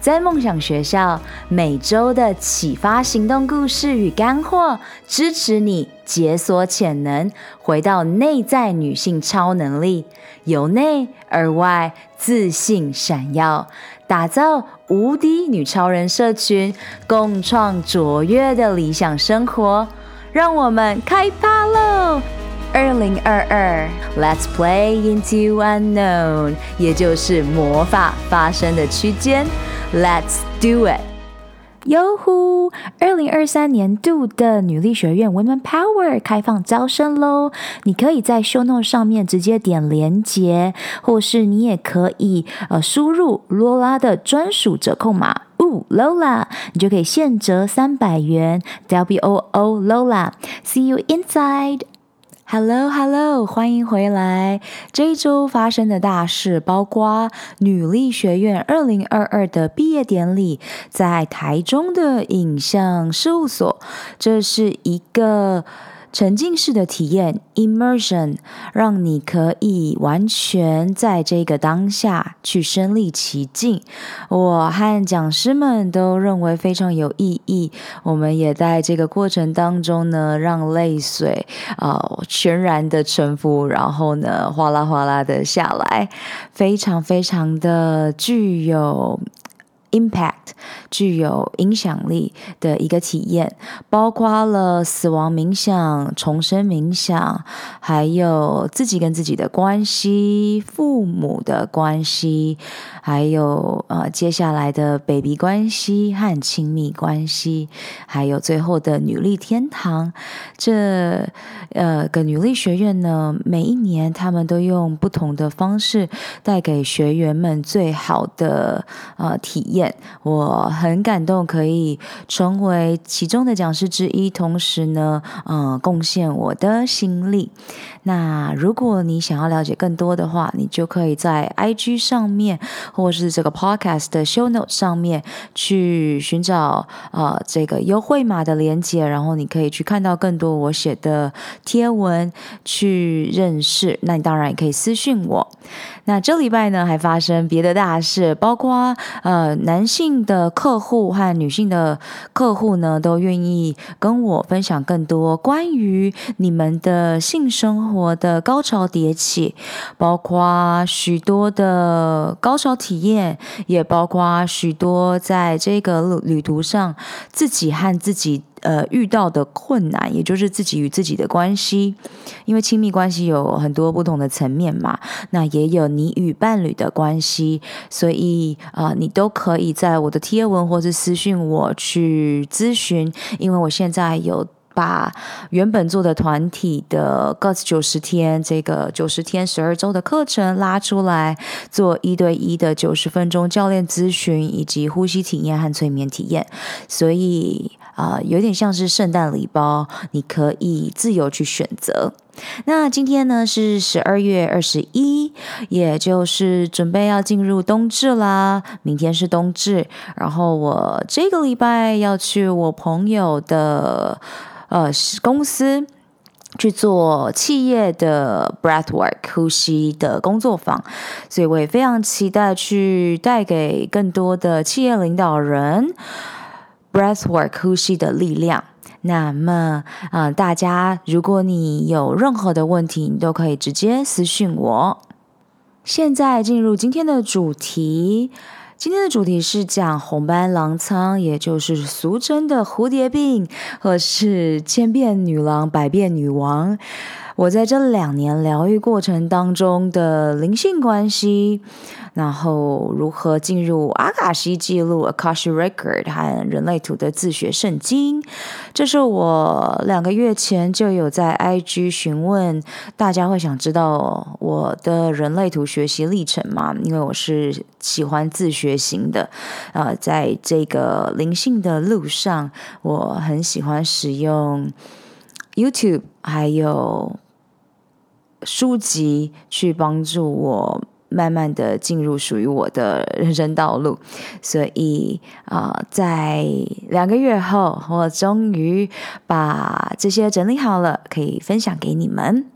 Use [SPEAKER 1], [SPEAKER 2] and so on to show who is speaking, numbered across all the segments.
[SPEAKER 1] 在梦想学校，每周的启发行动故事与干货，支持你解锁潜能，回到内在女性超能力，由内而外自信闪耀，打造无敌女超人社群，共创卓越的理想生活。让我们开趴喽！二零二二，Let's play into unknown，也就是魔法发生的区间。Let's do it！哟呼！二零二三年度的女力学院 Women Power 开放招生喽！你可以在 Show Note 上面直接点连结，或是你也可以呃输入罗拉的专属折扣码，呜 Lola，你就可以现折三百元，W O O Lola，See you inside！Hello，Hello，欢迎回来。这一周发生的大事包括女力学院二零二二的毕业典礼，在台中的影像事务所，这是一个。沉浸式的体验 （immersion） 让你可以完全在这个当下去身历其境。我和讲师们都认为非常有意义。我们也在这个过程当中呢，让泪水啊、呃、全然的沉浮，然后呢哗啦哗啦的下来，非常非常的具有。Impact 具有影响力的一个体验，包括了死亡冥想、重生冥想，还有自己跟自己的关系、父母的关系，还有呃接下来的 baby 关系和亲密关系，还有最后的女力天堂。这呃个女力学院呢，每一年他们都用不同的方式带给学员们最好的呃体验。我很感动，可以成为其中的讲师之一，同时呢，呃，贡献我的心力。那如果你想要了解更多的话，你就可以在 IG 上面，或是这个 Podcast 的 Show note 上面去寻找呃这个优惠码的连接，然后你可以去看到更多我写的贴文，去认识。那你当然也可以私讯我。那这礼拜呢，还发生别的大事，包括呃男性的客户和女性的客户呢，都愿意跟我分享更多关于你们的性生活的高潮迭起，包括许多的高潮体验，也包括许多在这个旅途上自己和自己。呃，遇到的困难，也就是自己与自己的关系，因为亲密关系有很多不同的层面嘛，那也有你与伴侣的关系，所以啊、你都可以在我的贴文或是私讯我去咨询，因为我现在有把原本做的团体的 Guts 九十天这个九十天十二周的课程拉出来，做一对一的九十分钟教练咨询以及呼吸体验和催眠体验，所以。啊、有点像是圣诞礼包，你可以自由去选择。那今天呢是十二月二十一，也就是准备要进入冬至啦。明天是冬至，然后我这个礼拜要去我朋友的呃公司去做企业的 breathwork 呼吸的工作坊，所以我也非常期待去带给更多的企业领导人。Breathwork 呼吸的力量。那么，啊、大家，如果你有任何的问题，你都可以直接私信我。现在进入今天的主题。今天的主题是讲红斑狼疮，也就是俗称的蝴蝶病，或是千变女郎、百变女王。我在这两年疗愈过程当中的灵性关系，然后如何进入阿卡西记录 （Akashic Record） 和人类图的自学圣经，这是我两个月前就有在 IG 询问大家会想知道我的人类图学习历程吗？因为我是喜欢自学型的，呃，在这个灵性的路上，我很喜欢使用 YouTube 还有。书籍去帮助我慢慢的进入属于我的人生道路，所以啊、在两个月后，我终于把这些整理好了，可以分享给你们。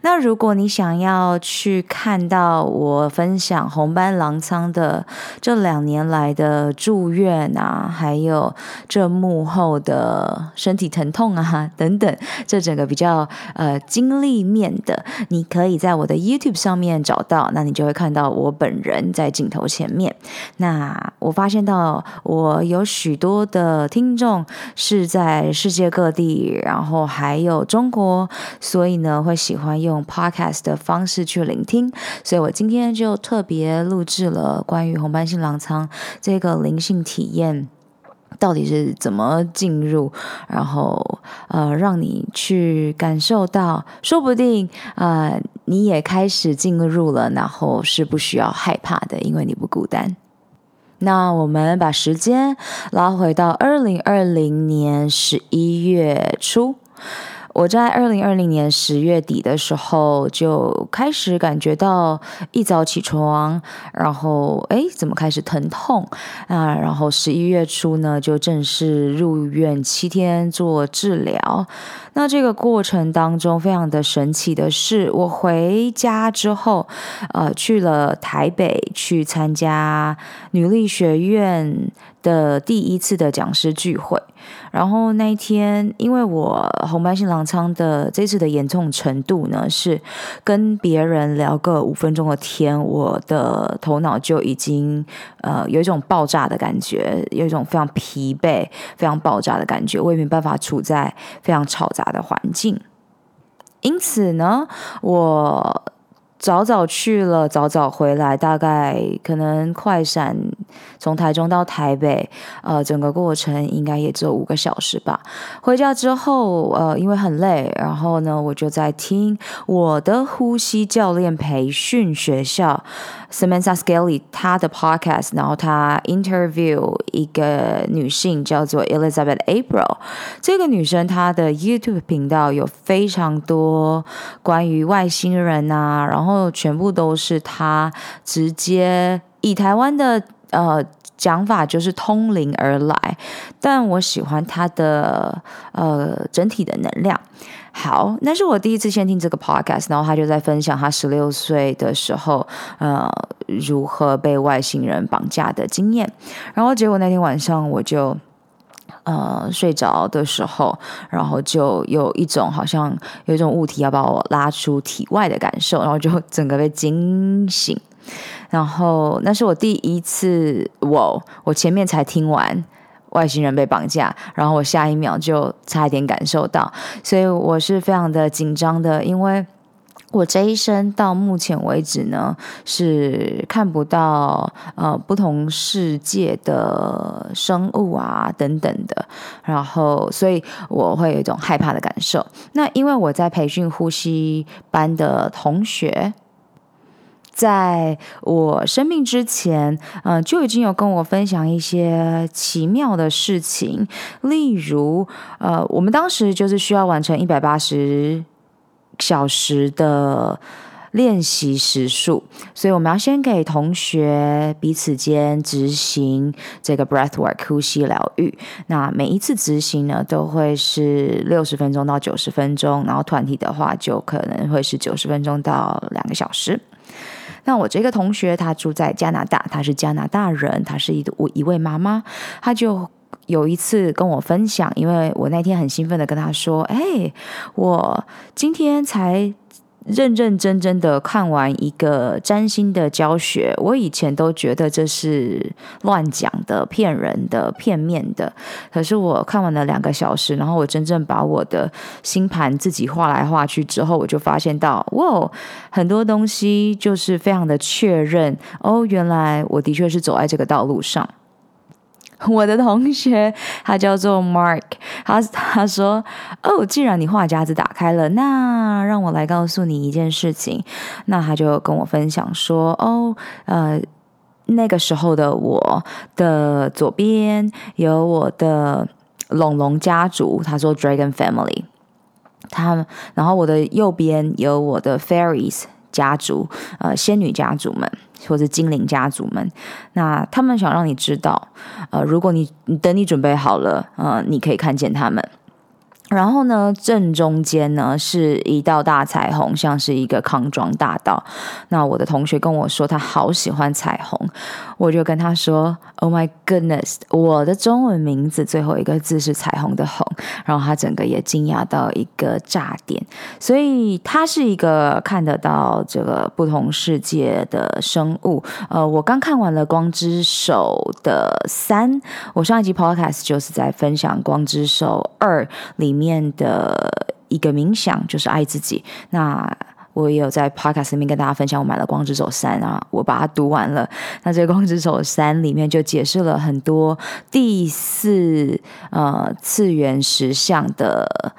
[SPEAKER 1] 那如果你想要去看到我分享红斑狼疮的这两年来的住院啊，还有这幕后的身体疼痛啊等等，这整个比较呃经历面的，你可以在我的 YouTube 上面找到，那你就会看到我本人在镜头前面。那我发现到我有许多的听众是在世界各地，然后还有中国，所以呢会喜欢用 Podcast 的方式去聆听，所以我今天就特别录制了关于红斑性狼疮这个灵性体验到底是怎么进入，然后呃让你去感受到，说不定呃你也开始进入了，然后是不需要害怕的，因为你不孤单。那我们把时间拉回到二零二零年十一月初。我在二零二零年十月底的时候就开始感觉到一早起床，然后哎，怎么开始疼痛啊？然后十一月初呢，就正式入院七天做治疗。那这个过程当中非常的神奇的是，我回家之后，呃，去了台北去参加女力学院的第一次的讲师聚会。然后那一天，因为我红斑性狼疮的这次的严重程度呢，是跟别人聊个五分钟的天，我的头脑就已经呃有一种爆炸的感觉，有一种非常疲惫、非常爆炸的感觉，我也没办法处在非常吵杂的环境，因此呢，我。早早去了，早早回来，大概可能快闪从台中到台北，呃，整个过程应该也只有五个小时吧。回家之后，呃，因为很累，然后呢，我就在听我的呼吸教练培训学校 Samantha Scaly 她的 podcast，然后她 interview 一个女性叫做 Elizabeth April，这个女生她的 YouTube 频道有非常多关于外星人啊，然后。全部都是她直接以台湾的呃讲法，就是通灵而来，但我喜欢他的呃整体的能量。好，那是我第一次先听这个 podcast，然后他就在分享他十六岁的时候呃如何被外星人绑架的经验，然后结果那天晚上我就。呃，睡着的时候，然后就有一种好像有一种物体要把我拉出体外的感受，然后就整个被惊醒。然后那是我第一次，我我前面才听完外星人被绑架，然后我下一秒就差一点感受到，所以我是非常的紧张的，因为。我这一生到目前为止呢，是看不到呃不同世界的生物啊等等的，然后所以我会有一种害怕的感受。那因为我在培训呼吸班的同学，在我生病之前，嗯、就已经有跟我分享一些奇妙的事情，例如呃，我们当时就是需要完成一百八十。小时的练习时数，所以我们要先给同学彼此间执行这个 breathwork 呼吸疗愈。那每一次执行呢，都会是六十分钟到九十分钟，然后团体的话就可能会是九十分钟到两个小时。那我这个同学他住在加拿大，他是加拿大人，他是一一位妈妈，他就。有一次跟我分享，因为我那天很兴奋的跟他说：“哎，我今天才认认真真的看完一个占星的教学。我以前都觉得这是乱讲的、骗人的、片面的。可是我看完了两个小时，然后我真正把我的星盘自己画来画去之后，我就发现到，哇，很多东西就是非常的确认。哦，原来我的确是走在这个道路上。” 我的同学他叫做 Mark，他他说：“哦，既然你话匣子打开了，那让我来告诉你一件事情。”那他就跟我分享说：“哦，呃，那个时候的我的左边有我的龙龙家族，他说 Dragon Family，他然后我的右边有我的 Fairies。”家族，呃，仙女家族们，或者精灵家族们，那他们想让你知道，呃，如果你等你准备好了，呃，你可以看见他们。然后呢，正中间呢是一道大彩虹，像是一个康庄大道。那我的同学跟我说，他好喜欢彩虹，我就跟他说：“Oh my goodness，我的中文名字最后一个字是彩虹的虹。”然后他整个也惊讶到一个炸点。所以他是一个看得到这个不同世界的生物。呃，我刚看完了《光之手》的三，我上一集 Podcast 就是在分享《光之手二》里面。的一个冥想就是爱自己。那我也有在 podcast 里面跟大家分享，我买了《光之手三》啊，我把它读完了。那这个《光之手三》里面就解释了很多第四呃次元实相的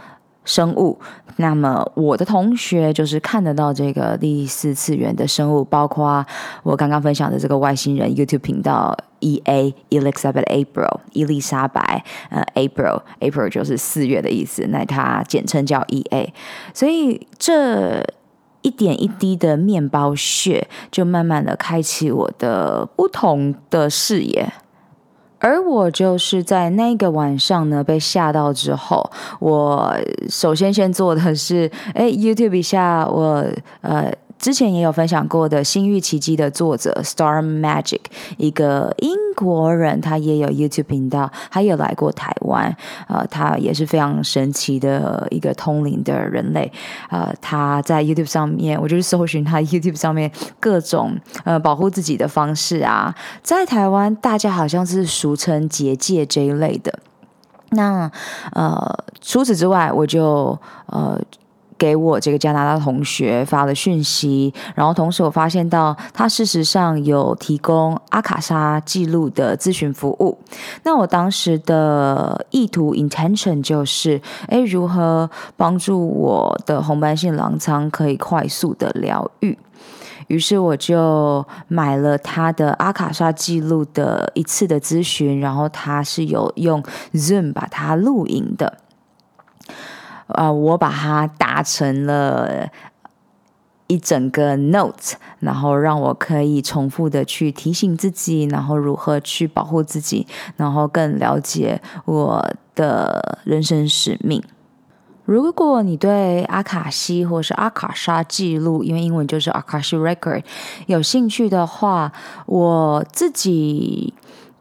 [SPEAKER 1] 生物。那么我的同学就是看得到这个第四次元的生物，包括我刚刚分享的这个外星人 YouTube 频道 E A Elizabeth April 伊丽莎白呃 April April 就是四月的意思，那它简称叫 E A，所以这一点一滴的面包屑就慢慢的开启我的不同的视野。而我就是在那个晚上呢，被吓到之后，我首先先做的是，哎，YouTube 一下我呃。之前也有分享过的《星域奇迹》的作者 Star Magic，一个英国人，他也有 YouTube 频道，他也来过台湾，呃，他也是非常神奇的一个通灵的人类，呃，他在 YouTube 上面，我就是搜寻他 YouTube 上面各种呃保护自己的方式啊，在台湾大家好像是俗称结界这一类的，那呃除此之外，我就呃。给我这个加拿大同学发了讯息，然后同时我发现到他事实上有提供阿卡莎记录的咨询服务。那我当时的意图 intention 就是，诶，如何帮助我的红斑性狼疮可以快速的疗愈？于是我就买了他的阿卡莎记录的一次的咨询，然后他是有用 Zoom 把它录影的。啊、我把它打成了一整个 note，然后让我可以重复的去提醒自己，然后如何去保护自己，然后更了解我的人生使命。如果你对阿卡西或是阿卡莎记录，因为英文就是 Akashic Record，有兴趣的话，我自己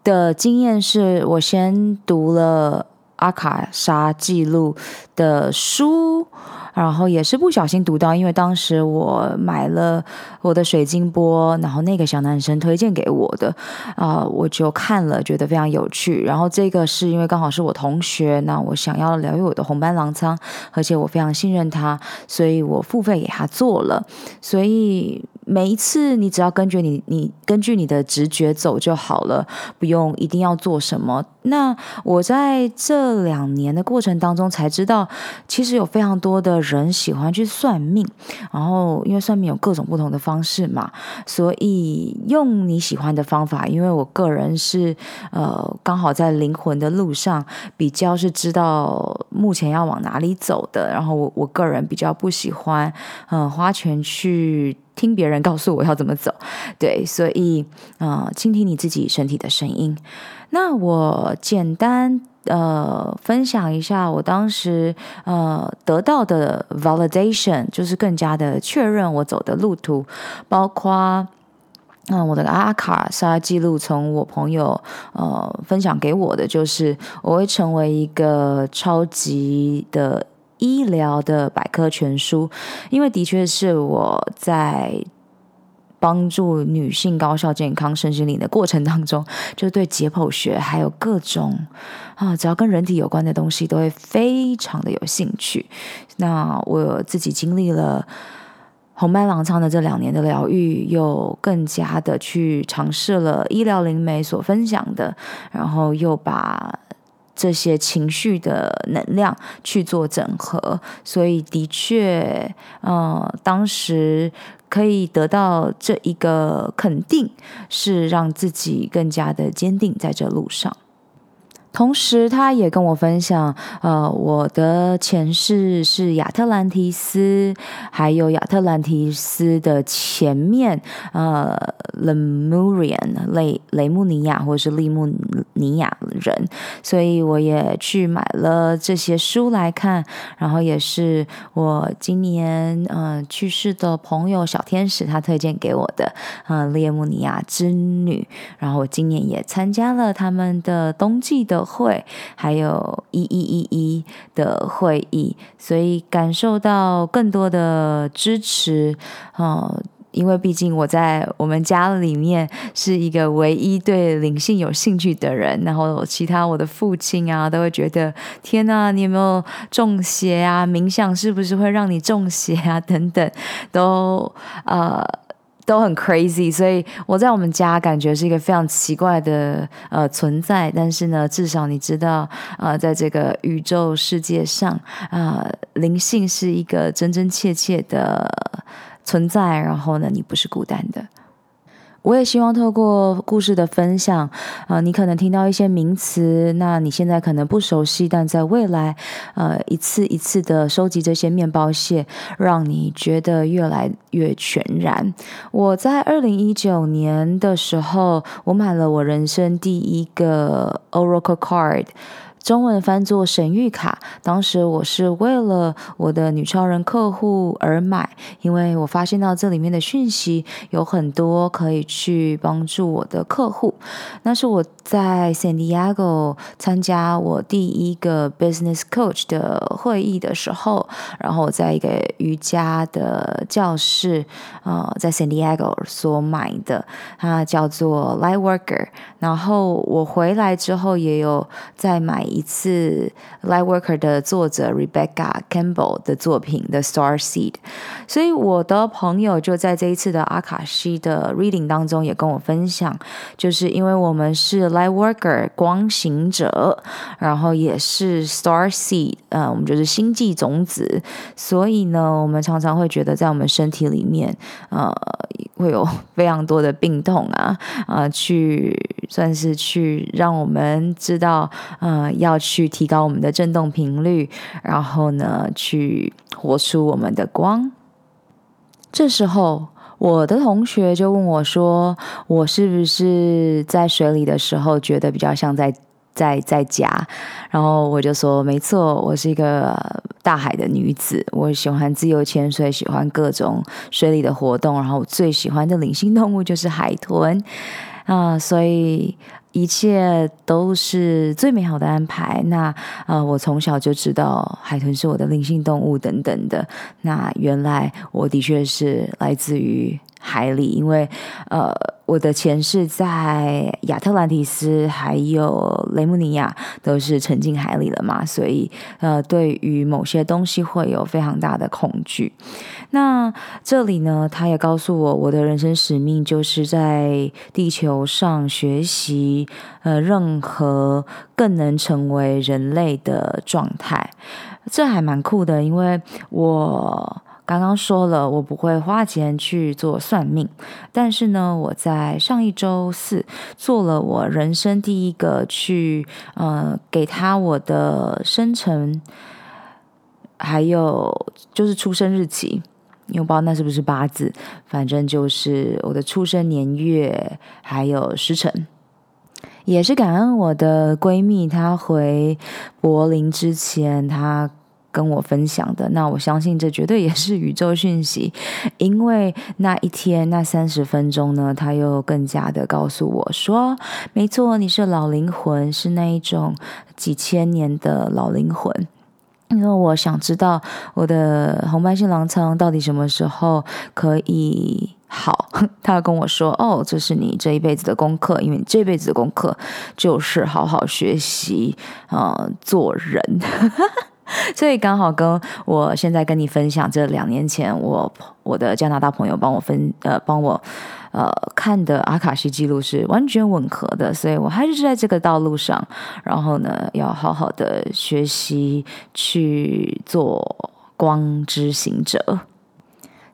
[SPEAKER 1] 的经验是我先读了。阿卡莎记录的书，然后也是不小心读到，因为当时我买了我的水晶波，然后那个小男生推荐给我的，啊、我就看了，觉得非常有趣。然后这个是因为刚好是我同学，那我想要疗愈我的红斑狼疮，而且我非常信任他，所以我付费给他做了，所以。每一次，你只要根据你你根据你的直觉走就好了，不用一定要做什么。那我在这两年的过程当中才知道，其实有非常多的人喜欢去算命，然后因为算命有各种不同的方式嘛，所以用你喜欢的方法。因为我个人是呃刚好在灵魂的路上，比较是知道目前要往哪里走的。然后我我个人比较不喜欢嗯、花钱去。听别人告诉我要怎么走，对，所以呃，倾听你自己身体的声音。那我简单呃分享一下我当时呃得到的 validation，就是更加的确认我走的路途，包括嗯、我的阿卡莎记录，从我朋友呃分享给我的，就是我会成为一个超级的。医疗的百科全书，因为的确是我在帮助女性高效健康身心灵的过程当中，就对解剖学还有各种啊，只要跟人体有关的东西，都会非常的有兴趣。那我自己经历了红斑狼疮的这两年的疗愈，又更加的去尝试了医疗灵媒所分享的，然后又把。这些情绪的能量去做整合，所以的确，呃，当时可以得到这一个肯定，是让自己更加的坚定在这路上。同时，他也跟我分享，呃，我的前世是亚特兰提斯，还有亚特兰提斯的前面，呃，Lemurian 雷雷穆尼亚或者是利穆尼亚人，所以我也去买了这些书来看，然后也是我今年呃去世的朋友小天使他推荐给我的，呃，列穆尼亚之女，然后我今年也参加了他们的冬季的。会还有一一一一的会议，所以感受到更多的支持，哦，因为毕竟我在我们家里面是一个唯一对灵性有兴趣的人，然后其他我的父亲啊都会觉得天哪，你有没有中邪啊？冥想是不是会让你中邪啊？等等，都呃。都很 crazy，所以我在我们家感觉是一个非常奇怪的呃存在。但是呢，至少你知道，呃，在这个宇宙世界上，呃，灵性是一个真真切切的存在。然后呢，你不是孤单的。我也希望透过故事的分享，啊、呃，你可能听到一些名词，那你现在可能不熟悉，但在未来，呃，一次一次的收集这些面包屑，让你觉得越来越全然。我在二零一九年的时候，我买了我人生第一个 Oracle Card。中文翻作神谕卡，当时我是为了我的女超人客户而买，因为我发现到这里面的讯息有很多可以去帮助我的客户。那是我在 San Diego 参加我第一个 Business Coach 的会议的时候，然后我在一个瑜伽的教室，呃，在 San Diego 所买的，它叫做 Lightworker。然后我回来之后也有再买。一次 Lightworker 的作者 Rebecca Campbell 的作品的 Star Seed，所以我的朋友就在这一次的阿卡西的 Reading 当中也跟我分享，就是因为我们是 Lightworker 光行者，然后也是 Star Seed，呃，我们就是星际种子，所以呢，我们常常会觉得在我们身体里面，呃，会有非常多的病痛啊，啊、呃，去算是去让我们知道，呃。要去提高我们的振动频率，然后呢，去活出我们的光。这时候，我的同学就问我说：“我是不是在水里的时候觉得比较像在在在家？”然后我就说：“没错，我是一个大海的女子，我喜欢自由潜水，喜欢各种水里的活动。然后我最喜欢的灵性动物就是海豚啊，所以。”一切都是最美好的安排。那呃，我从小就知道海豚是我的灵性动物等等的。那原来我的确是来自于海里，因为呃。我的前世在亚特兰蒂斯还有雷姆尼亚都是沉进海里了嘛，所以呃，对于某些东西会有非常大的恐惧。那这里呢，他也告诉我，我的人生使命就是在地球上学习呃，任何更能成为人类的状态。这还蛮酷的，因为我。刚刚说了，我不会花钱去做算命，但是呢，我在上一周四做了我人生第一个去，呃，给他我的生辰，还有就是出生日期，因为我不知道那是不是八字，反正就是我的出生年月还有时辰，也是感恩我的闺蜜，她回柏林之前，她。跟我分享的，那我相信这绝对也是宇宙讯息，因为那一天那三十分钟呢，他又更加的告诉我说，没错，你是老灵魂，是那一种几千年的老灵魂。因为我想知道我的红斑性狼疮到底什么时候可以好，他跟我说，哦，这是你这一辈子的功课，因为你这辈子的功课就是好好学习，呃，做人。所以刚好跟我现在跟你分享，这两年前我我的加拿大朋友帮我分呃帮我呃看的阿卡西记录是完全吻合的，所以我还是在这个道路上，然后呢要好好的学习去做光之行者。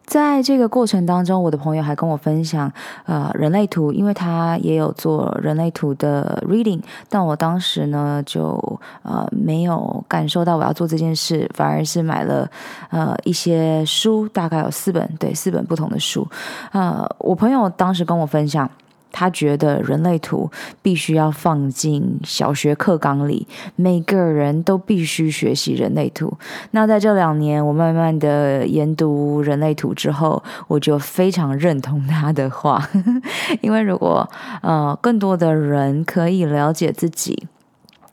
[SPEAKER 1] 在这个过程当中，我的朋友还跟我分享，呃，人类图，因为他也有做人类图的 reading，但我当时呢就呃没有感受到我要做这件事，反而是买了呃一些书，大概有四本，对，四本不同的书。呃，我朋友当时跟我分享。他觉得人类图必须要放进小学课纲里，每个人都必须学习人类图。那在这两年，我慢慢的研读人类图之后，我就非常认同他的话，因为如果呃更多的人可以了解自己。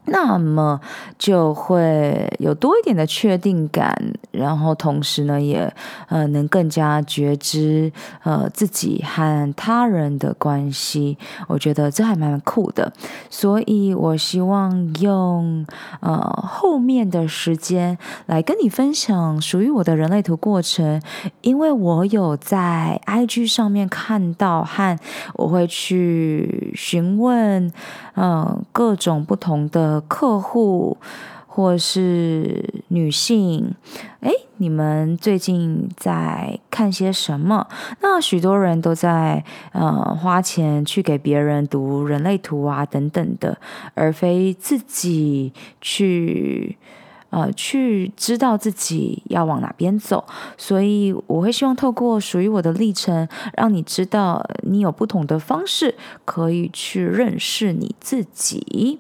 [SPEAKER 1] 那么就会有多一点的确定感，然后同时呢，也呃能更加觉知呃自己和他人的关系。我觉得这还蛮酷的，所以我希望用呃后面的时间来跟你分享属于我的人类图过程，因为我有在 IG 上面看到和我会去询问嗯、各种不同的。客户或是女性，诶，你们最近在看些什么？那许多人都在呃花钱去给别人读人类图啊等等的，而非自己去呃去知道自己要往哪边走。所以我会希望透过属于我的历程，让你知道你有不同的方式可以去认识你自己。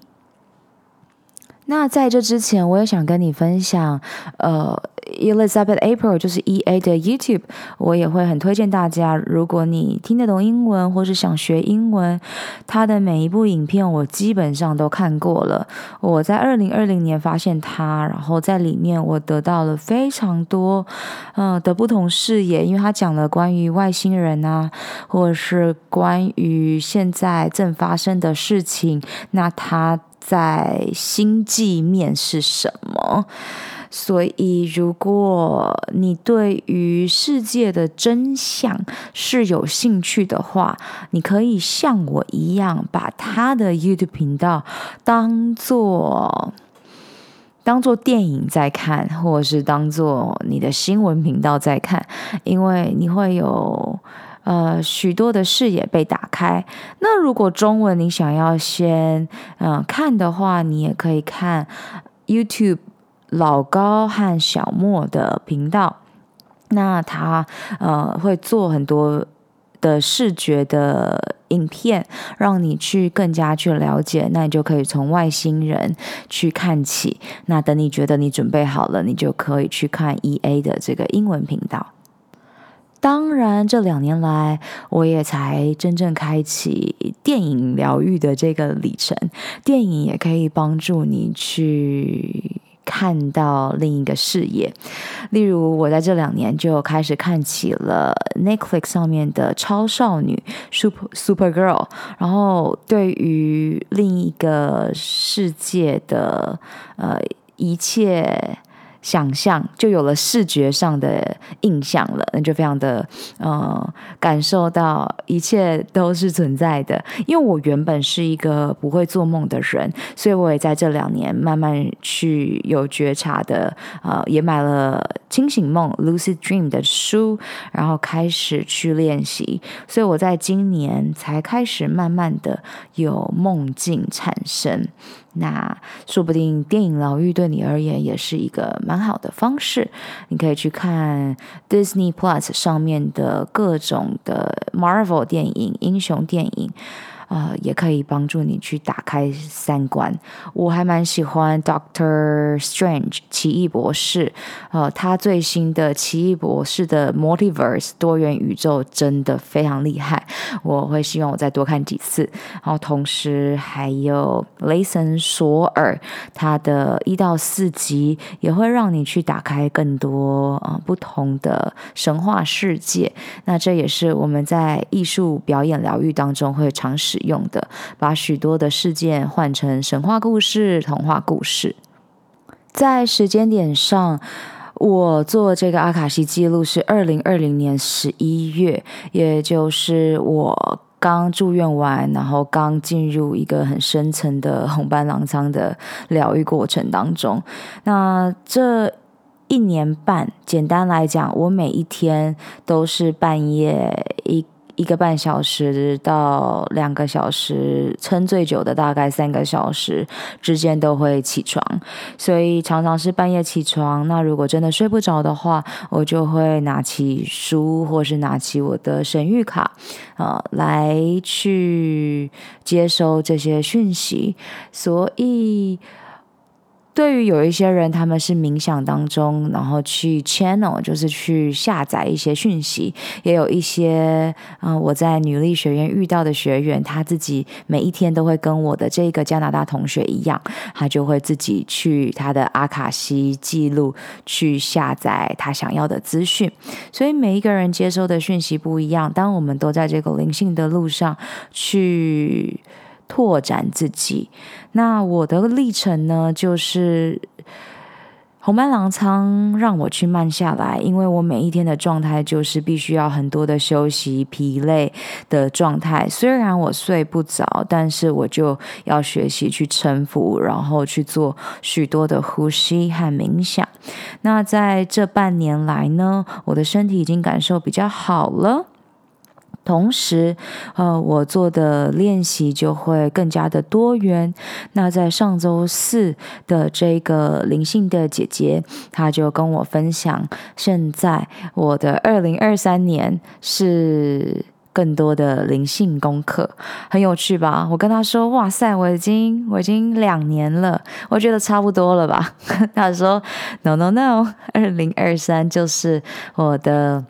[SPEAKER 1] 那在这之前，我也想跟你分享，呃，Elizabeth April 就是 EA 的 YouTube，我也会很推荐大家，如果你听得懂英文或是想学英文，他的每一部影片我基本上都看过了。我在二零二零年发现他，然后在里面我得到了非常多，呃的不同视野，因为他讲了关于外星人啊，或者是关于现在正发生的事情，那他。在星际面是什么？所以，如果你对于世界的真相是有兴趣的话，你可以像我一样，把他的 YouTube 频道当做当做电影在看，或者是当做你的新闻频道在看，因为你会有。呃，许多的视野被打开。那如果中文你想要先嗯、呃、看的话，你也可以看 YouTube 老高和小莫的频道。那他呃会做很多的视觉的影片，让你去更加去了解。那你就可以从外星人去看起。那等你觉得你准备好了，你就可以去看 EA 的这个英文频道。当然，这两年来，我也才真正开启电影疗愈的这个里程。电影也可以帮助你去看到另一个视野。例如，我在这两年就开始看起了 Netflix 上面的超少女 Super Supergirl，然后对于另一个世界的呃一切。想象就有了视觉上的印象了，那就非常的呃感受到一切都是存在的。因为我原本是一个不会做梦的人，所以我也在这两年慢慢去有觉察的，呃，也买了清醒梦 （Lucid Dream） 的书，然后开始去练习。所以我在今年才开始慢慢的有梦境产生。那说不定电影疗愈对你而言也是一个蛮好的方式。你可以去看 Disney Plus 上面的各种的 Marvel 电影、英雄电影。呃，也可以帮助你去打开三观。我还蛮喜欢 Doctor Strange 奇异博士，呃，他最新的奇异博士的 Multiverse 多元宇宙真的非常厉害，我会希望我再多看几次。然后同时还有雷神索尔，他的一到四集也会让你去打开更多呃不同的神话世界。那这也是我们在艺术表演疗愈当中会尝试。用的，把许多的事件换成神话故事、童话故事。在时间点上，我做这个阿卡西记录是二零二零年十一月，也就是我刚住院完，然后刚进入一个很深层的红斑狼疮的疗愈过程当中。那这。一年半，简单来讲，我每一天都是半夜一。一个半小时到两个小时，撑最久的大概三个小时之间都会起床，所以常常是半夜起床。那如果真的睡不着的话，我就会拿起书，或是拿起我的神谕卡，啊、呃，来去接收这些讯息。所以。对于有一些人，他们是冥想当中，然后去 channel，就是去下载一些讯息。也有一些，嗯、我在女力学院遇到的学员，他自己每一天都会跟我的这个加拿大同学一样，他就会自己去他的阿卡西记录去下载他想要的资讯。所以每一个人接收的讯息不一样。当我们都在这个灵性的路上去。拓展自己，那我的历程呢，就是红斑狼疮让我去慢下来，因为我每一天的状态就是必须要很多的休息、疲累的状态。虽然我睡不着，但是我就要学习去沉浮，然后去做许多的呼吸和冥想。那在这半年来呢，我的身体已经感受比较好了。同时，呃，我做的练习就会更加的多元。那在上周四的这个灵性的姐姐，她就跟我分享，现在我的二零二三年是更多的灵性功课，很有趣吧？我跟她说：“哇塞，我已经我已经两年了，我觉得差不多了吧？” 她说：“No No No，二零二三就是我的。”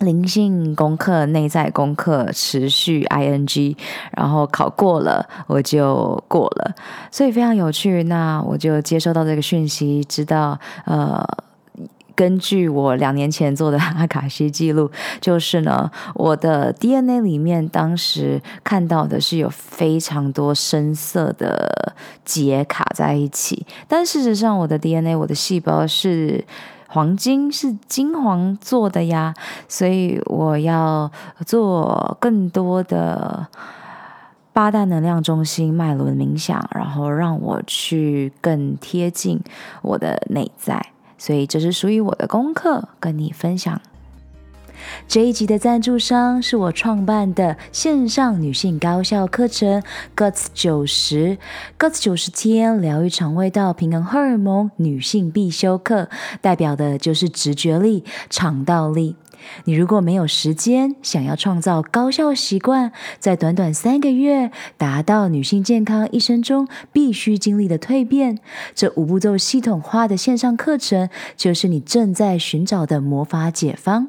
[SPEAKER 1] 灵性功课、内在功课持续 ing，然后考过了，我就过了，所以非常有趣。那我就接收到这个讯息，知道呃，根据我两年前做的阿卡西记录，就是呢，我的 DNA 里面当时看到的是有非常多深色的结卡在一起，但事实上，我的 DNA，我的细胞是。黄金是金黄做的呀，所以我要做更多的八大能量中心脉轮冥想，然后让我去更贴近我的内在，所以这是属于我的功课，跟你分享。这一集的赞助商是我创办的线上女性高效课程 Guts 九十 Guts 九十天疗愈肠胃道平衡荷尔蒙女性必修课，代表的就是直觉力、肠道力。你如果没有时间，想要创造高效习惯，在短短三个月达到女性健康一生中必须经历的蜕变，这五步骤系统化的线上课程，就是你正在寻找的魔法解方。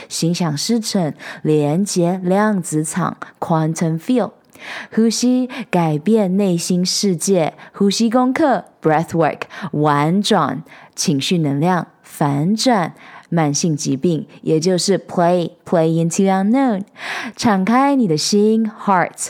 [SPEAKER 1] 心想事成、连接量子场 （quantum field）。呼吸改变内心世界，呼吸功课 （breathwork） 玩转情绪能量反转慢性疾病，也就是 play play into unknown，敞开你的心 （heart）。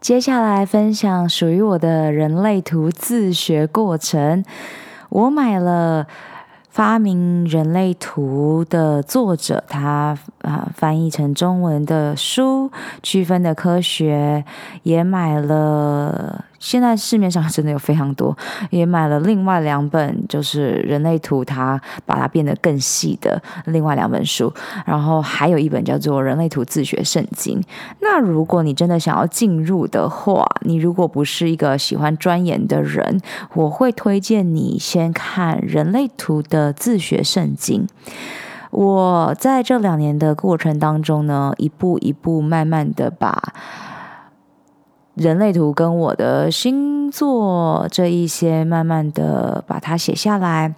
[SPEAKER 1] 接下来分享属于我的人类图自学过程。我买了发明人类图的作者他啊、翻译成中文的书《区分的科学》，也买了。现在市面上真的有非常多，也买了另外两本，就是人类图，它把它变得更细的另外两本书，然后还有一本叫做《人类图自学圣经》。那如果你真的想要进入的话，你如果不是一个喜欢钻研的人，我会推荐你先看《人类图的自学圣经》。我在这两年的过程当中呢，一步一步慢慢的把。人类图跟我的星座这一些，慢慢的把它写下来，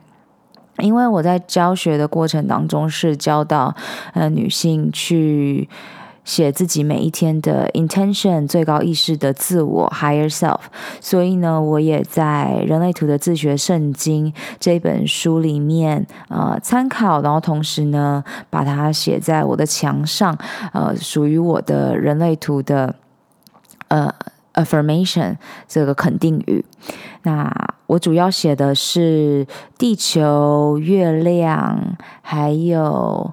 [SPEAKER 1] 因为我在教学的过程当中是教到呃女性去写自己每一天的 intention 最高意识的自我 higher self，所以呢，我也在人类图的自学圣经这本书里面呃参考，然后同时呢把它写在我的墙上，呃，属于我的人类图的。呃，affirmation 这个肯定语，那我主要写的是地球、月亮，还有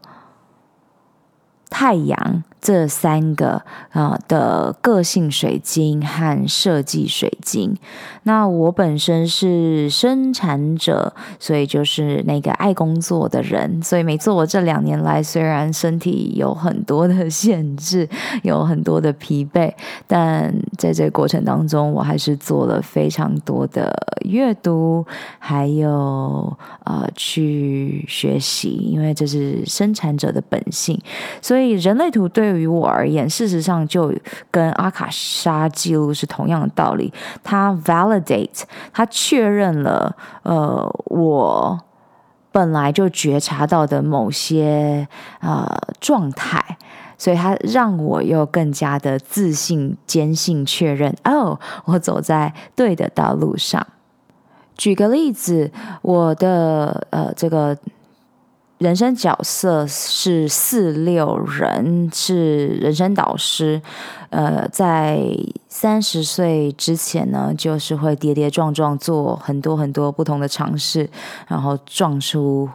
[SPEAKER 1] 太阳。这三个啊的个性水晶和设计水晶，那我本身是生产者，所以就是那个爱工作的人，所以没错，我这两年来虽然身体有很多的 限制，有很多的疲惫，但在这个过程当中，我还是做了非常多的阅读，还有呃去学习，因为这是生产者的本性，所以人类图对。于我而言，事实上就跟阿卡莎记录是同样的道理。它 validate，它确认了呃我本来就觉察到的某些呃状态，所以他让我又更加的自信、坚信、确认哦，我走在对的道路上。举个例子，我的呃这个。人生角色是四六人，是人生导师。呃，在三十岁之前呢，就是会跌跌撞撞做很多很多不同的尝试，然后撞出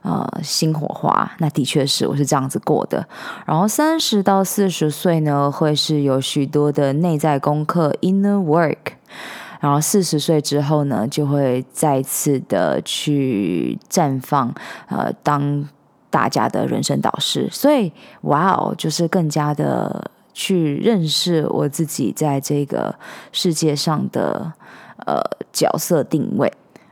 [SPEAKER 1] 呃新火花。那的确是我是这样子过的。然后三十到四十岁呢，会是有许多的内在功课 （inner work）。然后四十岁之后呢，就会再次的去绽放，呃，当大家的人生导师。所以，哇哦，就是更加的去认识我自己在这个世界上的呃角色定位。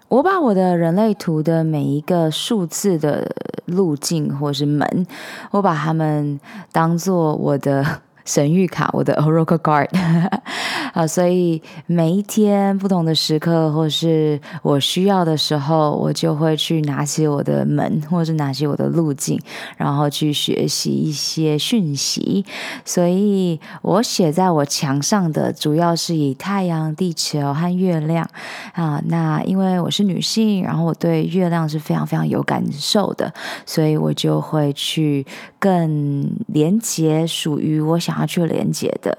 [SPEAKER 1] 我把我的人类图的每一个数字的路径或是门，我把它们当做我的。神谕卡，我的 Oracle Card，啊，所以每一天不同的时刻，或是我需要的时候，我就会去拿起我的门，或是拿起我的路径，然后去学习一些讯息。所以我写在我墙上的，主要是以太阳、地球和月亮啊。那因为我是女性，然后我对月亮是非常非常有感受的，所以我就会去更连接属于我想。拿去连接的，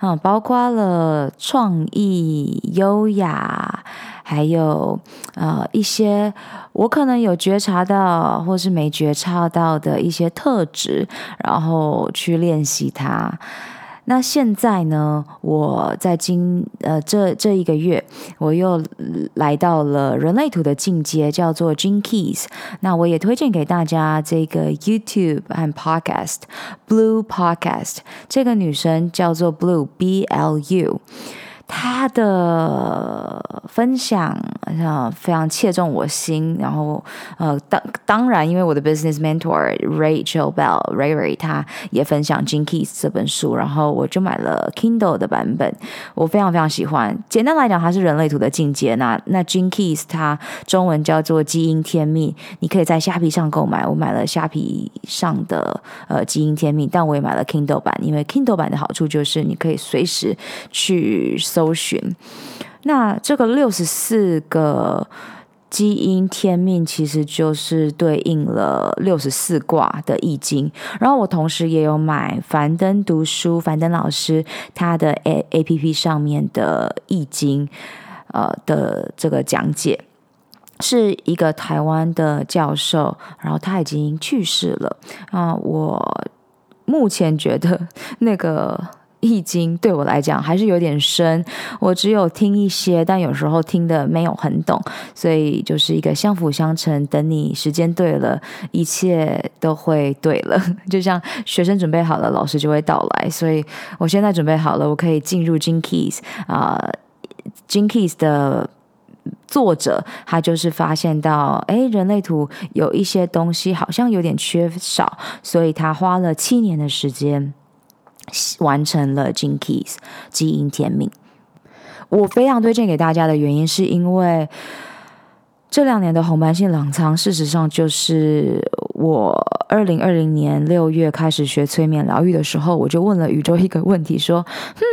[SPEAKER 1] 嗯，包括了创意、优雅，还有呃一些我可能有觉察到或是没觉察到的一些特质，然后去练习它。那现在呢，我在今呃这这一个月，我又来到了人类图的进阶，叫做 Gene Keys。那我也推荐给大家这个 YouTube 和 Podcast Blue Podcast。这个女生叫做 Blue B L U。他的分享呃非常切中我心，然后呃当当然，因为我的 business mentor Rachel Bell Ray Ray 他也分享《Gene Keys》这本书，然后我就买了 Kindle 的版本，我非常非常喜欢。简单来讲，它是人类图的进阶。那那《Gene Keys》它中文叫做基因天命，你可以在虾皮上购买。我买了虾皮上的呃基因天命，但我也买了 Kindle 版，因为 Kindle 版的好处就是你可以随时去搜寻，那这个六十四个基因天命其实就是对应了六十四卦的易经。然后我同时也有买樊登读书，樊登老师他的 A A P P 上面的易经，呃的这个讲解，是一个台湾的教授，然后他已经去世了啊。我目前觉得那个。易经对我来讲还是有点深，我只有听一些，但有时候听的没有很懂，所以就是一个相辅相成。等你时间对了，一切都会对了。就像学生准备好了，老师就会到来。所以我现在准备好了，我可以进入金 Keys 啊。金 Keys 的作者他就是发现到，哎，人类图有一些东西好像有点缺少，所以他花了七年的时间。完成了 Gene Keys 基因天命，我非常推荐给大家的原因是因为这两年的红斑性狼疮，事实上就是我二零二零年六月开始学催眠疗愈的时候，我就问了宇宙一个问题，说：“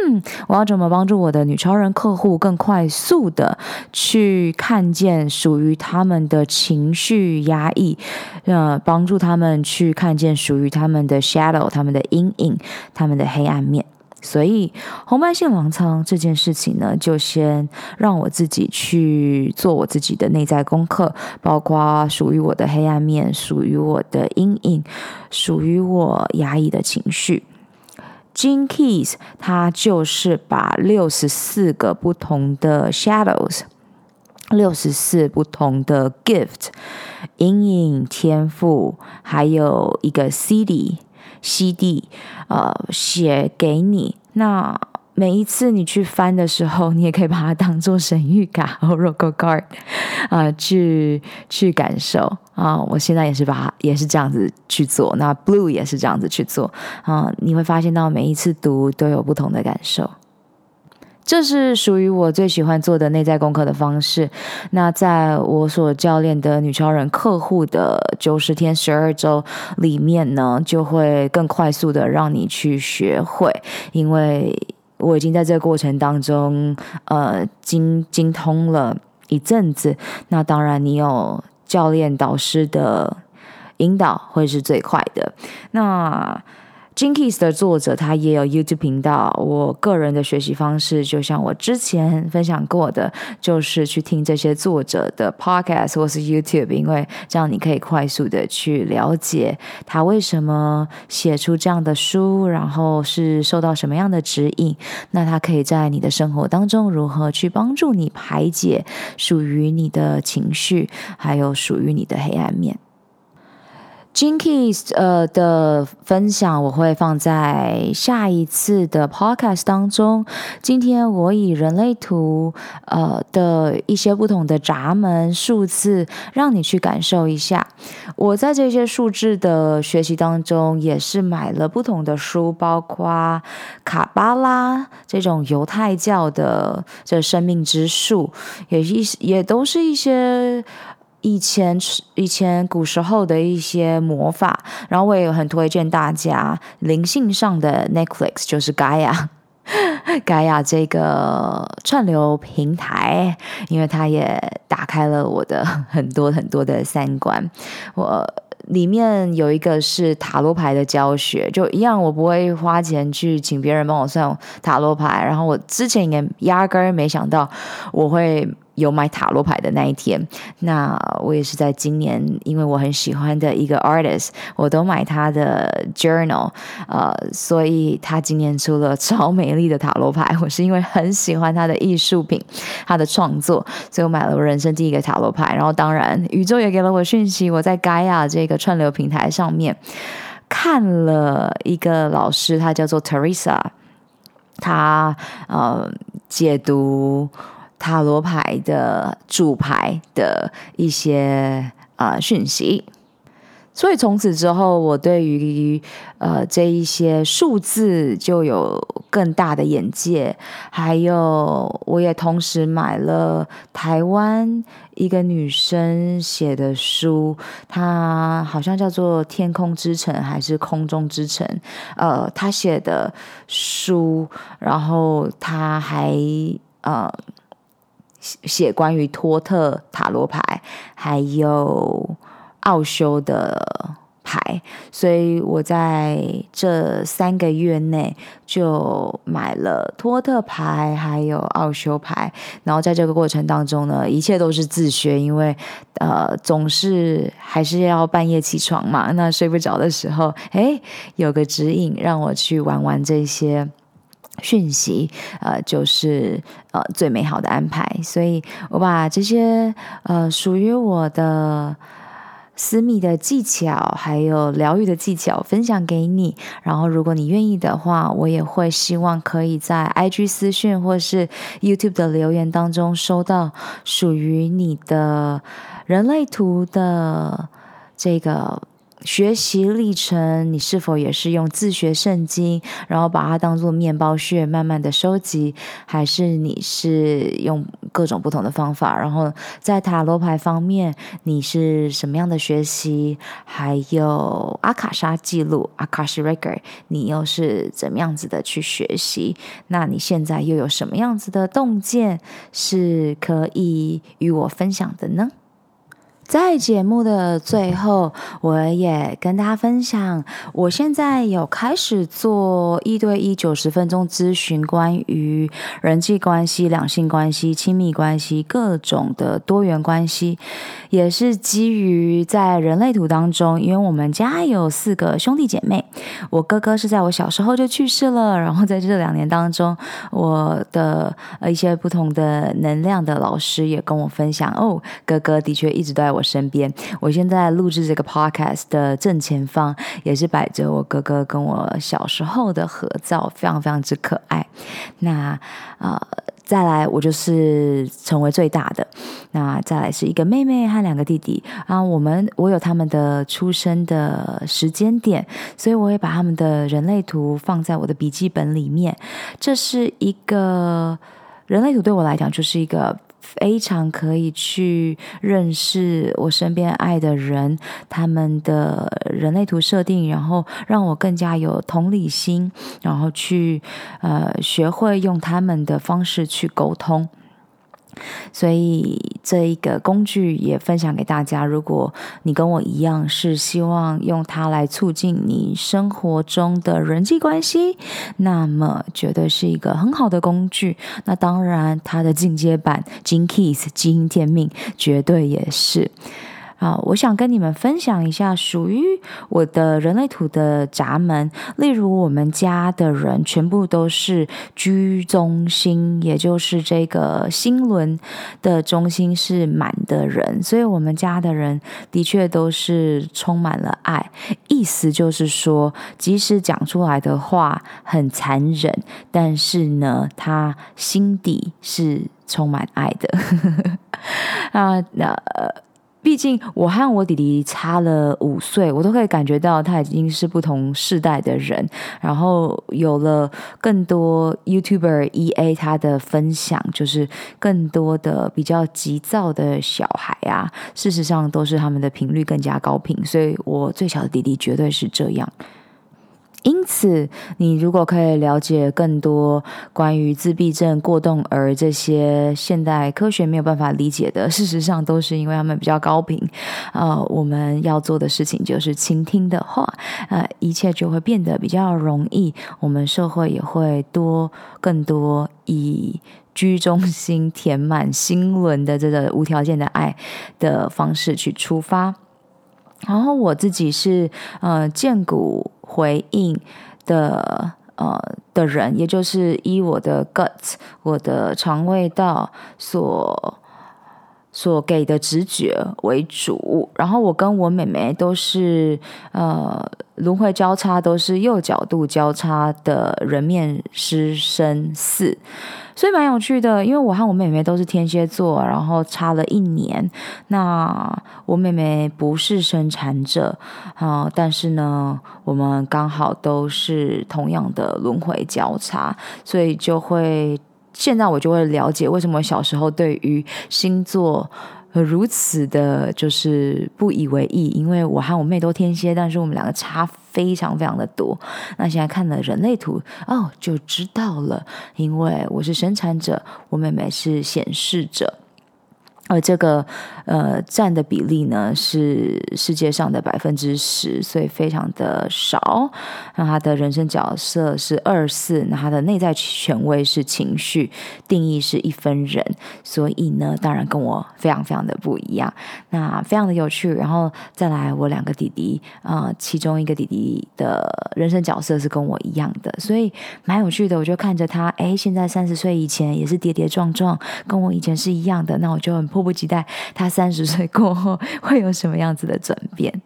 [SPEAKER 1] 嗯，我要怎么帮助我的女超人客户更快速的去看见属于他们的情绪压抑，呃，帮助他们去看见属于他们的 shadow，他们的阴影，他们的黑暗面。”所以红斑性狼疮这件事情呢，就先让我自己去做我自己的内在功课，包括属于我的黑暗面，属于我的阴影，属于我压抑的情绪。Gene Keys 它就是把六十四个不同的 shadows，六十四不同的 gift，阴影、天赋，还有一个 CD。CD，呃，写给你。那每一次你去翻的时候，你也可以把它当做神谕卡 Oracle Card，啊、呃，去去感受啊、我现在也是把它，也是这样子去做。那 Blue 也是这样子去做啊、你会发现到每一次读都有不同的感受。这是属于我最喜欢做的内在功课的方式。那在我所教练的女超人客户的九十天十二周里面呢，就会更快速的让你去学会，因为我已经在这个过程当中，呃，精精通了一阵子。那当然，你有教练导师的引导会是最快的。那。Gene Keys 的作者，他也有 YouTube 频道。我个人的学习方式，就像我之前分享过的，就是去听这些作者的 Podcast 或是 YouTube，因为这样你可以快速的去了解他为什么写出这样的书，然后是受到什么样的指引。那他可以在你的生活当中如何去帮助你排解属于你的情绪，还有属于你的黑暗面。Gene Keys 呃的分享我会放在下一次的 podcast 当中。今天我以人类图呃的一些不同的闸门数字，让你去感受一下。我在这些数字的学习当中，也是买了不同的书，包括卡巴拉这种犹太教的这生命之树，也一也都是一些。以前以前古时候的一些魔法，然后我也很推荐大家灵性上的 Netflix，就是 Gaia Gaia 这个串流平台，因为它也打开了我的很多很多的三观。我里面有一个是塔罗牌的教学，就一样，我不会花钱去请别人帮我算塔罗牌，然后我之前也压根儿没想到我会。有买塔罗牌的那一天。那我也是在今年，因为我很喜欢的一个 artist，我都买他的 journal，呃，所以他今年出了超美丽的塔罗牌。我是因为很喜欢他的艺术品，他的创作，所以我买了我人生第一个塔罗牌。然后当然，宇宙也给了我讯息，我在 Gaia 这个串流平台上面看了一个老师，他叫做 Teresa，他呃解读。塔罗牌的主牌的一些啊、讯息，所以从此之后，我对于呃这一些数字就有更大的眼界。还有，我也同时买了台湾一个女生写的书，她好像叫做《天空之城》还是《空中之城》？呃，她写的书，然后她还呃。写关于托特塔罗牌，还有奥修的牌，所以我在这三个月内就买了托特牌，还有奥修牌。然后在这个过程当中呢，一切都是自学，因为呃，总是还是要半夜起床嘛。那睡不着的时候，诶，有个指引让我去玩玩这些。讯息，呃，就是呃最美好的安排，所以我把这些呃属于我的私密的技巧，还有疗愈的技巧分享给你。然后，如果你愿意的话，我也会希望可以在 IG 私讯或是 YouTube 的留言当中收到属于你的人类图的这个。学习历程，你是否也是用自学圣经，然后把它当做面包屑，慢慢的收集，还是你是用各种不同的方法？然后在塔罗牌方面，你是什么样的学习？还有阿卡莎记录，Akashic Record，你又是怎么样子的去学习？那你现在又有什么样子的洞见是可以与我分享的呢？在节目的最后，我也跟大家分享，我现在有开始做一对一九十分钟咨询，关于人际关系、两性关系、亲密关系、各种的多元关系，也是基于在人类图当中，因为我们家有四个兄弟姐妹，我哥哥是在我小时候就去世了，然后在这两年当中，我的呃一些不同的能量的老师也跟我分享，哦，哥哥的确一直都在我身边，我现在录制这个 podcast 的正前方也是摆着我哥哥跟我小时候的合照，非常非常之可爱。那呃，再来我就是成为最大的，那再来是一个妹妹和两个弟弟啊。我们我有他们的出生的时间点，所以我会把他们的人类图放在我的笔记本里面。这是一个人类图对我来讲就是一个。非常可以去认识我身边爱的人，他们的人类图设定，然后让我更加有同理心，然后去呃学会用他们的方式去沟通。所以这一个工具也分享给大家。如果你跟我一样是希望用它来促进你生活中的人际关系，那么绝对是一个很好的工具。那当然，它的进阶版金 Keys 基因天命绝对也是。啊，我想跟你们分享一下属于我的人类图的闸门。例如，我们家的人全部都是居中心，也就是这个心轮的中心是满的人，所以我们家的人的确都是充满了爱。意思就是说，即使讲出来的话很残忍，但是呢，他心底是充满爱的。啊，那。毕竟我和我弟弟差了五岁，我都可以感觉到他已经是不同世代的人。然后有了更多 YouTuber EA 他的分享，就是更多的比较急躁的小孩啊，事实上都是他们的频率更加高频。所以我最小的弟弟绝对是这样。因此，你如果可以了解更多关于自闭症、过动儿这些现代科学没有办法理解的，事实上都是因为他们比较高频。呃，我们要做的事情就是倾听的话，呃，一切就会变得比较容易。我们社会也会多更多以居中心填满心轮的这个无条件的爱的方式去出发。然后我自己是呃荐骨回应的呃的人，也就是依我的 guts 我的肠胃道所所给的直觉为主。然后我跟我妹妹都是呃轮回交叉，都是右角度交叉的人面狮身四。所以蛮有趣的，因为我和我妹妹都是天蝎座，然后差了一年。那我妹妹不是生产者啊、但是呢，我们刚好都是同样的轮回交叉，所以就会现在我就会了解为什么小时候对于星座。如此的，就是不以为意，因为我和我妹都天蝎，但是我们两个差非常非常的多。那现在看了人类图，哦，就知道了，因为我是生产者，我妹妹是显示者。而这个呃占的比例呢，是世界上的百分之十，所以非常的少。那他的人生角色是二四，那他的内在权威是情绪，定义是一分人，所以呢，当然跟我非常非常的不一样。那非常的有趣。然后再来，我两个弟弟啊、其中一个弟弟的人生角色是跟我一样的，所以蛮有趣的。我就看着他，哎，现在三十岁以前也是跌跌撞撞，跟我以前是一样的，那我就很。迫不及待，他三十岁过后会有什么样子的转变？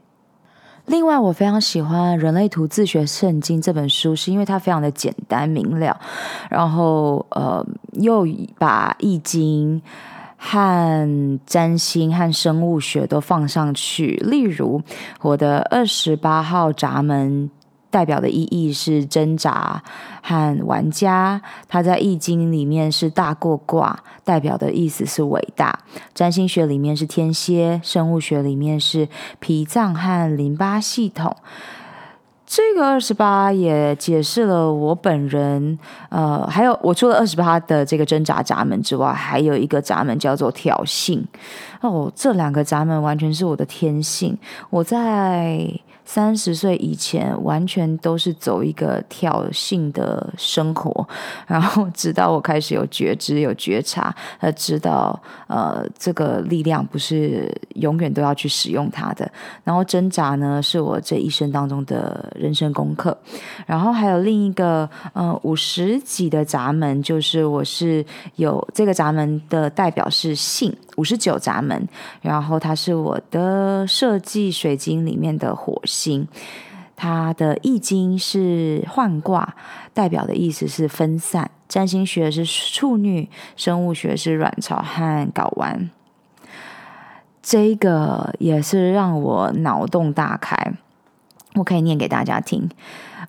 [SPEAKER 1] 另外，我非常喜欢《人类图自学圣经》这本书，是因为它非常的简单明了，然后呃，又把易经和占星和生物学都放上去。例如，我的二十八号闸门。代表的意义是挣扎和玩家，它在易经里面是大过卦，代表的意思是伟大。占星学里面是天蝎，生物学里面是脾脏和淋巴系统。这个二十八也解释了我本人，呃，还有我除了二十八的这个挣扎闸门之外，还有一个闸门叫做挑衅。哦，这两个闸门完全是我的天性。我在。三十岁以前，完全都是走一个挑衅的生活，然后直到我开始有觉知、有觉察，呃，知道呃这个力量不是永远都要去使用它的。然后挣扎呢，是我这一生当中的人生功课。然后还有另一个呃五十几的闸门，就是我是有这个闸门的代表是信。五十九闸门，然后它是我的设计水晶里面的火星，它的易经是换卦，代表的意思是分散。占星学是处女，生物学是卵巢和睾丸。这个也是让我脑洞大开，我可以念给大家听。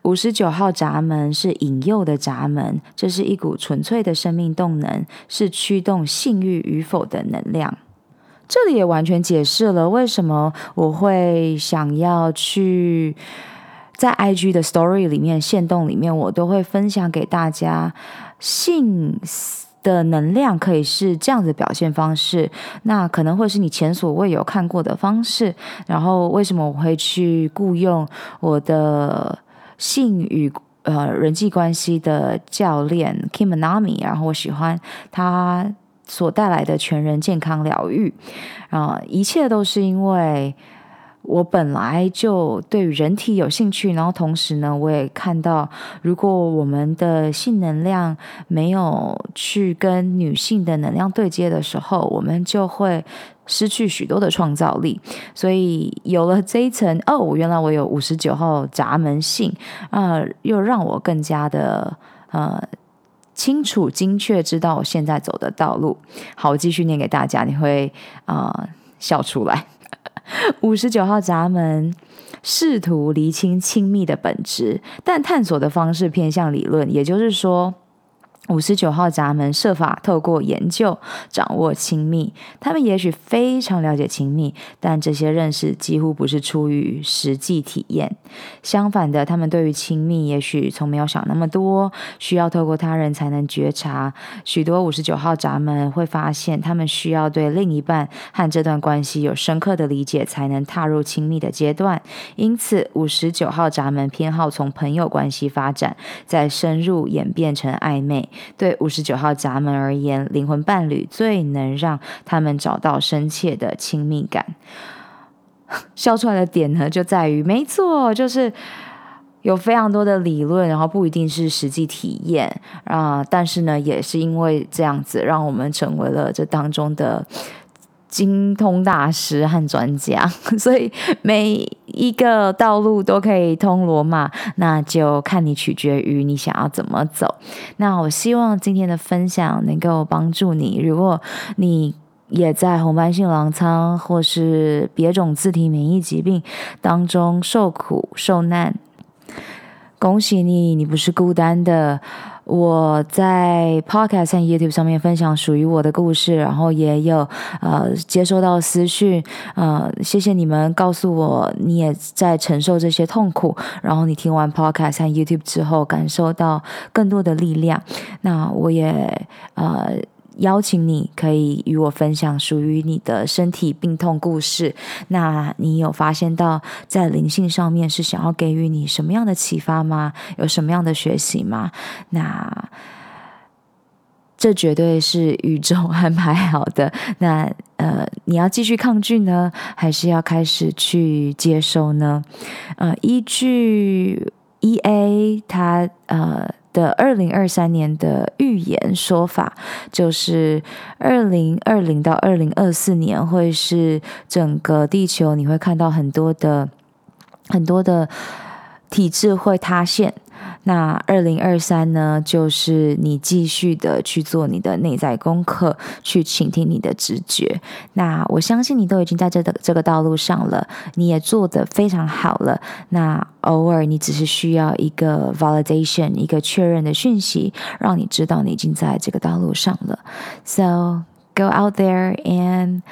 [SPEAKER 1] 五十九号闸门是引诱的闸门，这是一股纯粹的生命动能，是驱动性欲与否的能量。这里也完全解释了为什么我会想要去在 IG 的 Story 里面、线动里面，我都会分享给大家性的能量可以是这样子的表现方式，那可能会是你前所未有看过的方式。然后为什么我会去雇佣我的？性与呃人际关系的教练 Kim Anami，然后我喜欢他所带来的全人健康疗愈啊，一切都是因为。我本来就对人体有兴趣，然后同时呢，我也看到，如果我们的性能量没有去跟女性的能量对接的时候，我们就会失去许多的创造力。所以有了这一层，哦，原来我有五十九号闸门性，啊、又让我更加的呃清楚、精确知道我现在走的道路。好，我继续念给大家，你会啊、笑出来。五十九号闸门试图厘清亲密的本质，但探索的方式偏向理论，也就是说。五十九号闸门设法透过研究掌握亲密，他们也许非常了解亲密，但这些认识几乎不是出于实际体验。相反的，他们对于亲密也许从没有想那么多，需要透过他人才能觉察。许多五十九号闸门会发现，他们需要对另一半和这段关系有深刻的理解，才能踏入亲密的阶段。因此，五十九号闸门偏好从朋友关系发展，再深入演变成暧昧。对五十九号闸门而言，灵魂伴侣最能让他们找到深切的亲密感。笑出来的点呢，就在于，没错，就是有非常多的理论，然后不一定是实际体验啊、但是呢，也是因为这样子，让我们成为了这当中的精通大师和专家。所以每一个道路都可以通罗马，那就看你取决于你想要怎么走。那我希望今天的分享能够帮助你，如果你。也在红斑性狼疮或是别种自体免疫疾病当中受苦受难，恭喜你，你不是孤单的。我在 Podcast 和 YouTube 上面分享属于我的故事，然后也有呃接收到私讯，呃，谢谢你们告诉我你也在承受这些痛苦，然后你听完 Podcast 和 YouTube 之后感受到更多的力量，那我也呃。邀请你可以与我分享属于你的身体病痛故事。那你有发现到在灵性上面是想要给予你什么样的启发吗？有什么样的学习吗？那这绝对是宇宙安排好的。那呃，你要继续抗拒呢，还是要开始去接受呢？呃，依据 EA 它呃。的二零二三年的预言说法，就是二零二零到二零二四年会是整个地球，你会看到很多的很多的体制会塌陷。那二零二三呢，就是你继续的去做你的内在功课，去倾听你的直觉。那我相信你都已经在这个这个道路上了，你也做得非常好了。那偶尔你只是需要一个 validation，一个确认的讯息，让你知道你已经在这个道路上了。So go out there and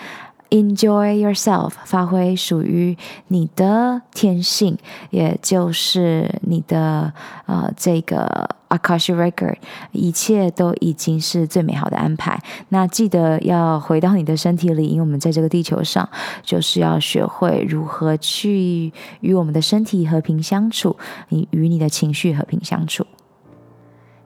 [SPEAKER 1] Enjoy yourself，发挥属于你的天性，也就是你的呃这个 Akashi Record，一切都已经是最美好的安排。那记得要回到你的身体里，因为我们在这个地球上，就是要学会如何去与我们的身体和平相处，你与你的情绪和平相处。